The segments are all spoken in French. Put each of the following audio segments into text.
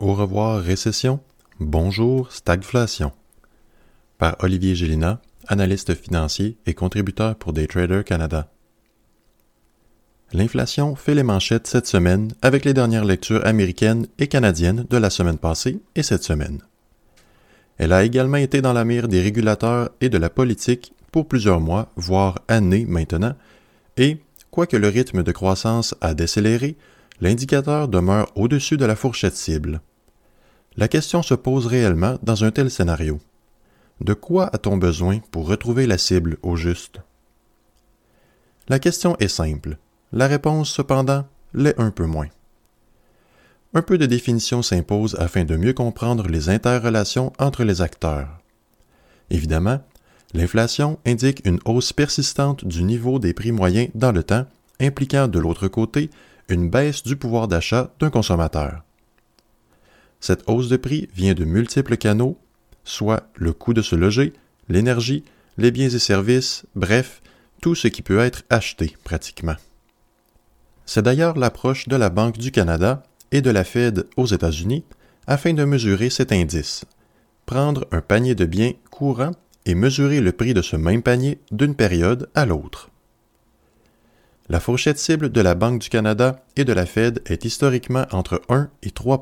Au revoir récession, bonjour stagflation. Par Olivier Gélina, analyste financier et contributeur pour Daytrader Canada. L'inflation fait les manchettes cette semaine avec les dernières lectures américaines et canadiennes de la semaine passée et cette semaine. Elle a également été dans la mire des régulateurs et de la politique pour plusieurs mois, voire années maintenant, et, quoique le rythme de croissance a décéléré, l'indicateur demeure au-dessus de la fourchette cible. La question se pose réellement dans un tel scénario. De quoi a-t-on besoin pour retrouver la cible au juste? La question est simple. La réponse, cependant, l'est un peu moins. Un peu de définition s'impose afin de mieux comprendre les interrelations entre les acteurs. Évidemment, l'inflation indique une hausse persistante du niveau des prix moyens dans le temps, impliquant de l'autre côté une baisse du pouvoir d'achat d'un consommateur. Cette hausse de prix vient de multiples canaux, soit le coût de se loger, l'énergie, les biens et services, bref, tout ce qui peut être acheté pratiquement. C'est d'ailleurs l'approche de la Banque du Canada et de la Fed aux États-Unis afin de mesurer cet indice. Prendre un panier de biens courants et mesurer le prix de ce même panier d'une période à l'autre. La fourchette cible de la Banque du Canada et de la Fed est historiquement entre 1 et 3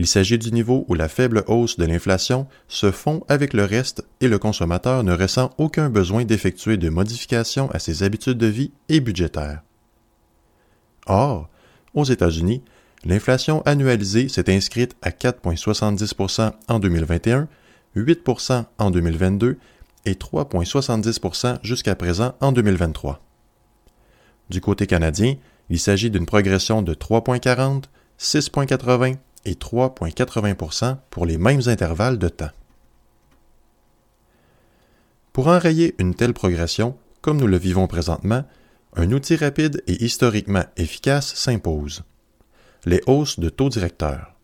Il s'agit du niveau où la faible hausse de l'inflation se fond avec le reste et le consommateur ne ressent aucun besoin d'effectuer de modifications à ses habitudes de vie et budgétaires. Or, aux États-Unis, l'inflation annualisée s'est inscrite à 4,70% en 2021, 8% en 2022 et 3,70% jusqu'à présent en 2023. Du côté canadien, il s'agit d'une progression de 3,40, 6,80 et 3,80% pour les mêmes intervalles de temps. Pour enrayer une telle progression, comme nous le vivons présentement, un outil rapide et historiquement efficace s'impose. Les hausses de taux directeurs.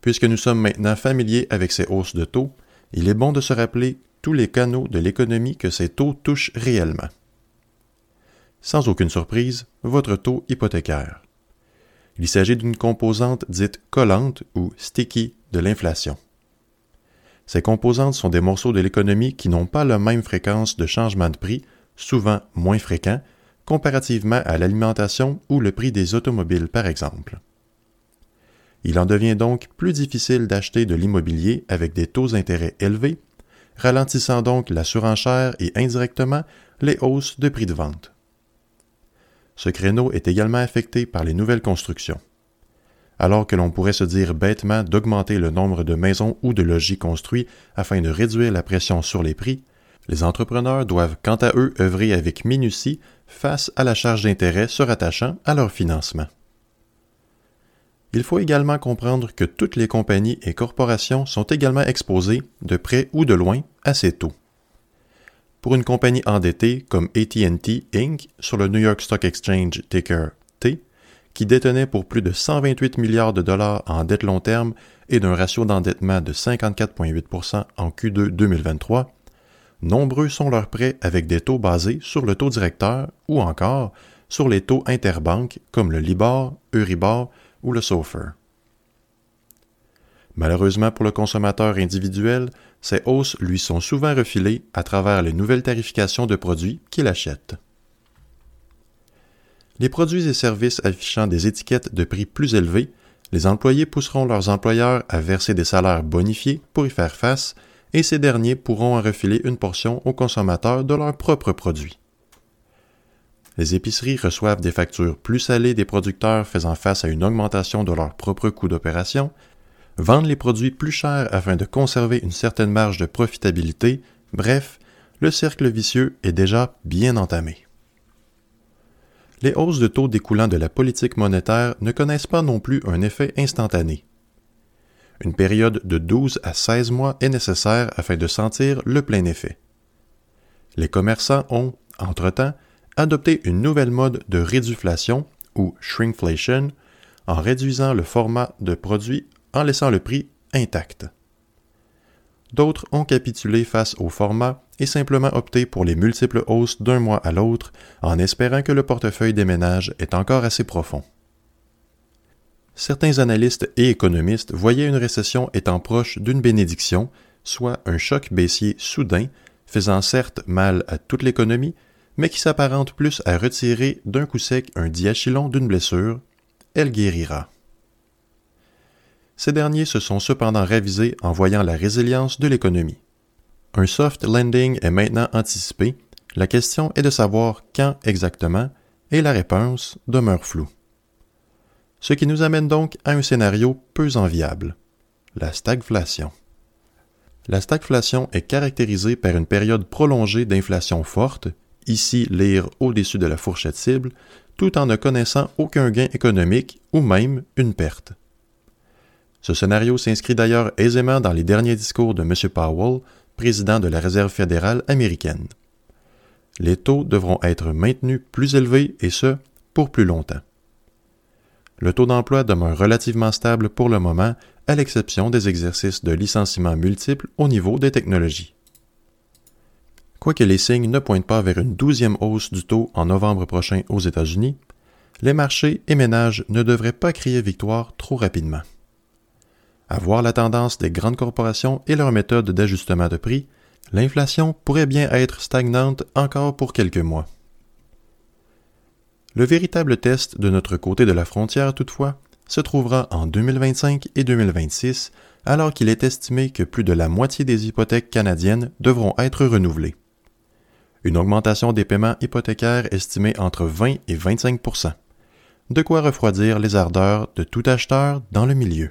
Puisque nous sommes maintenant familiers avec ces hausses de taux, il est bon de se rappeler tous les canaux de l'économie que ces taux touchent réellement. Sans aucune surprise, votre taux hypothécaire. Il s'agit d'une composante dite collante ou sticky de l'inflation. Ces composantes sont des morceaux de l'économie qui n'ont pas la même fréquence de changement de prix, souvent moins fréquents, comparativement à l'alimentation ou le prix des automobiles par exemple. Il en devient donc plus difficile d'acheter de l'immobilier avec des taux d'intérêt élevés, ralentissant donc la surenchère et indirectement les hausses de prix de vente. Ce créneau est également affecté par les nouvelles constructions. Alors que l'on pourrait se dire bêtement d'augmenter le nombre de maisons ou de logis construits afin de réduire la pression sur les prix, les entrepreneurs doivent quant à eux œuvrer avec minutie face à la charge d'intérêt se rattachant à leur financement. Il faut également comprendre que toutes les compagnies et corporations sont également exposées, de près ou de loin, à ces taux. Pour une compagnie endettée comme ATT Inc. sur le New York Stock Exchange ticker T, qui détenait pour plus de 128 milliards de dollars en dette long terme et d'un ratio d'endettement de 54,8% en Q2 2023, nombreux sont leurs prêts avec des taux basés sur le taux directeur ou encore sur les taux interbanques comme le Libor, Euribor ou le SOFR. Malheureusement pour le consommateur individuel, ces hausses lui sont souvent refilées à travers les nouvelles tarifications de produits qu'il achète. Les produits et services affichant des étiquettes de prix plus élevés, les employés pousseront leurs employeurs à verser des salaires bonifiés pour y faire face et ces derniers pourront en refiler une portion aux consommateurs de leurs propres produits. Les épiceries reçoivent des factures plus salées des producteurs faisant face à une augmentation de leurs propres coûts d'opération, vendent les produits plus chers afin de conserver une certaine marge de profitabilité, bref, le cercle vicieux est déjà bien entamé. les hausses de taux découlant de la politique monétaire ne connaissent pas non plus un effet instantané. Une période de 12 à 16 mois est nécessaire afin de sentir le plein effet. Les commerçants ont, entre-temps, adopté une nouvelle mode de réduflation ou shrinkflation en réduisant le format de produit en laissant le prix intact. D'autres ont capitulé face au format et simplement opté pour les multiples hausses d'un mois à l'autre en espérant que le portefeuille des ménages est encore assez profond. Certains analystes et économistes voyaient une récession étant proche d'une bénédiction, soit un choc baissier soudain, faisant certes mal à toute l'économie, mais qui s'apparente plus à retirer d'un coup sec un diachylon d'une blessure, elle guérira. Ces derniers se sont cependant ravisés en voyant la résilience de l'économie. Un soft landing est maintenant anticipé, la question est de savoir quand exactement, et la réponse demeure floue. Ce qui nous amène donc à un scénario peu enviable, la stagflation. La stagflation est caractérisée par une période prolongée d'inflation forte, ici lire au-dessus de la fourchette cible, tout en ne connaissant aucun gain économique ou même une perte. Ce scénario s'inscrit d'ailleurs aisément dans les derniers discours de M. Powell, président de la Réserve fédérale américaine. Les taux devront être maintenus plus élevés et ce, pour plus longtemps. Le taux d'emploi demeure relativement stable pour le moment, à l'exception des exercices de licenciement multiples au niveau des technologies. Quoique les signes ne pointent pas vers une douzième hausse du taux en novembre prochain aux États-Unis, les marchés et ménages ne devraient pas crier victoire trop rapidement. À voir la tendance des grandes corporations et leurs méthodes d'ajustement de prix, l'inflation pourrait bien être stagnante encore pour quelques mois. Le véritable test de notre côté de la frontière, toutefois, se trouvera en 2025 et 2026, alors qu'il est estimé que plus de la moitié des hypothèques canadiennes devront être renouvelées. Une augmentation des paiements hypothécaires estimée entre 20 et 25% De quoi refroidir les ardeurs de tout acheteur dans le milieu.